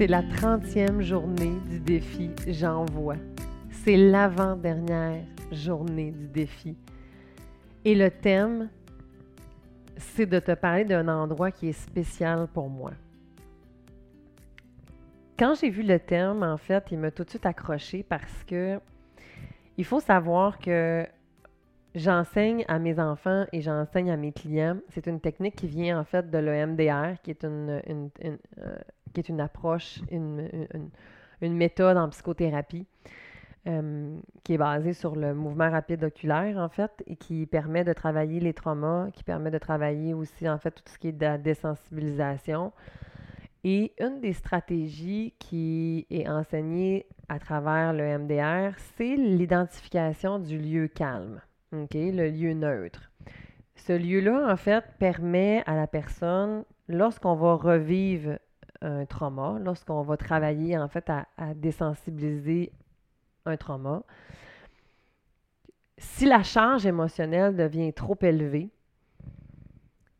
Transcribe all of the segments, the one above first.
C'est la 30e journée du défi J'envoie. C'est l'avant-dernière journée du défi. Et le thème, c'est de te parler d'un endroit qui est spécial pour moi. Quand j'ai vu le thème, en fait, il m'a tout de suite accroché parce que il faut savoir que j'enseigne à mes enfants et j'enseigne à mes clients. C'est une technique qui vient en fait de l'EMDR, qui est une, euh, qui est une approche, une, méthode en psychothérapie euh, qui est basée sur le mouvement rapide oculaire, en fait, et qui permet de travailler les traumas, qui permet de travailler aussi, en fait, tout ce qui est de la désensibilisation. Et une des stratégies qui est enseignée à travers le MDR, c'est l'identification du lieu calme, OK, le lieu neutre. Ce lieu-là, en fait, permet à la personne, lorsqu'on va revivre un trauma, lorsqu'on va travailler en fait à, désensibiliser un trauma, si la charge émotionnelle devient trop élevée,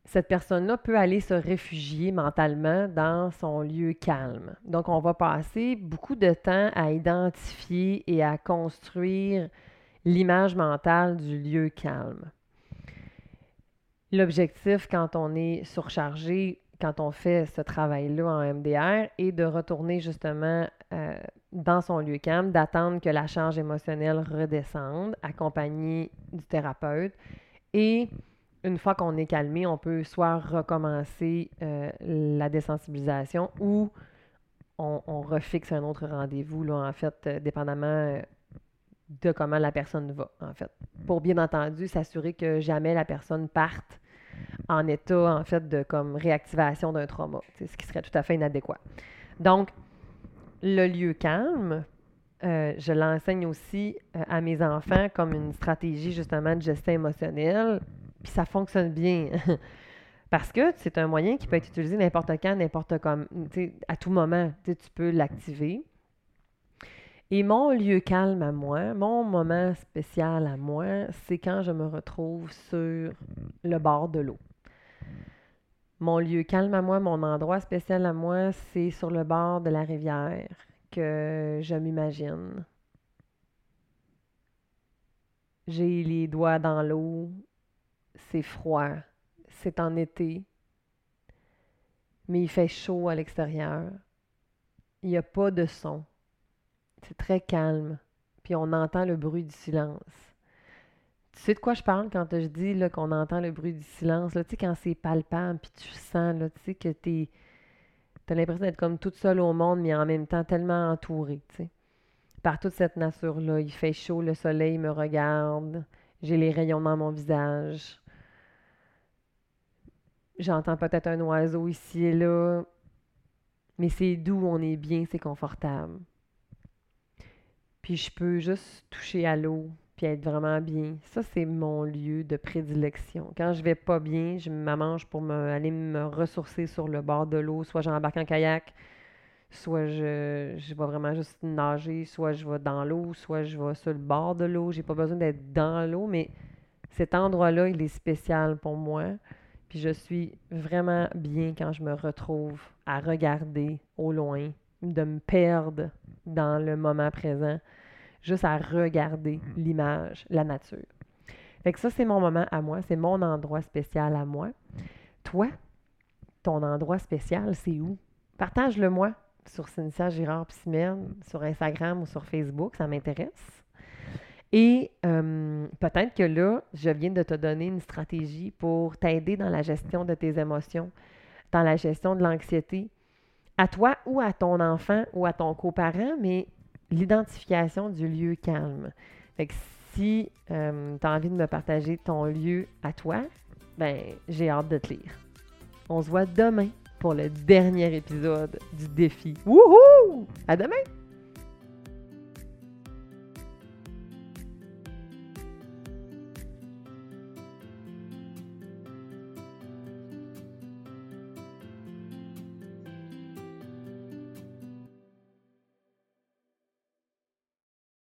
cette personne-là peut aller se réfugier mentalement dans son lieu calme. Donc, on va passer beaucoup de temps à identifier et à construire l'image mentale du lieu calme. L'objectif, quand on est surchargé quand on fait ce travail-là en MDR et de retourner justement euh, dans son lieu calme, d'attendre que la charge émotionnelle redescende, accompagné du thérapeute. Et une fois qu'on est calmé, on peut soit recommencer euh, la désensibilisation ou on, refixe un autre rendez-vous, là, en fait, euh, dépendamment de comment la personne va, en fait. Pour bien entendu, s'assurer que jamais la personne parte en état, en fait, de comme réactivation d'un trauma, ce qui serait tout à fait inadéquat. Donc, le lieu calme, euh, je l'enseigne aussi euh, à mes enfants comme une stratégie justement de gestion émotionnelle, puis ça fonctionne bien. Parce que c'est un moyen qui peut être utilisé n'importe quand, n'importe comment, à tout moment, tu peux l'activer. Et mon lieu calme à moi, mon moment spécial à moi, c'est quand je me retrouve sur le bord de l'eau. Mon lieu calme à moi, mon endroit spécial à moi, c'est sur le bord de la rivière que je m'imagine. J'ai les doigts dans l'eau, c'est froid, c'est en été, mais il fait chaud à l'extérieur. Il n'y a pas de son. C'est très calme, puis on entend le bruit du silence. Tu sais de quoi je parle quand je dis qu'on entend le bruit du silence, là, tu sais, quand c'est palpable, puis tu sens, là, tu sais, que tu as l'impression d'être comme toute seule au monde, mais en même temps tellement entourée, tu sais. Par toute cette nature-là, il fait chaud, le soleil me regarde, j'ai les rayons dans mon visage. J'entends peut-être un oiseau ici et là, mais c'est doux, on est bien, c'est confortable. Puis je peux juste toucher à l'eau, puis être vraiment bien. Ça, c'est mon lieu de prédilection. Quand je vais pas bien, je m'amange pour aller me ressourcer sur le bord de l'eau. Soit j'embarque en kayak, soit je, je vais vraiment juste nager, soit je vais dans l'eau, soit je vais sur le bord de l'eau. J'ai pas besoin d'être dans l'eau, mais cet endroit-là, il est spécial pour moi. Puis je suis vraiment bien quand je me retrouve à regarder au loin, de me perdre dans le moment présent juste à regarder mm. l'image, la nature. Fait que ça, c'est mon moment à moi, c'est mon endroit spécial à moi. Toi, ton endroit spécial, c'est où? Partage-le-moi sur Cynthia Girard Psimène, sur Instagram ou sur Facebook, ça m'intéresse. Et euh, peut-être que là, je viens de te donner une stratégie pour t'aider dans la gestion de tes émotions, dans la gestion de l'anxiété, à toi ou à ton enfant ou à ton coparent, mais l'identification du lieu calme. Fait que si euh, tu as envie de me partager ton lieu à toi, ben j'ai hâte de te lire. On se voit demain pour le dernier épisode du défi. Wouhou! À demain!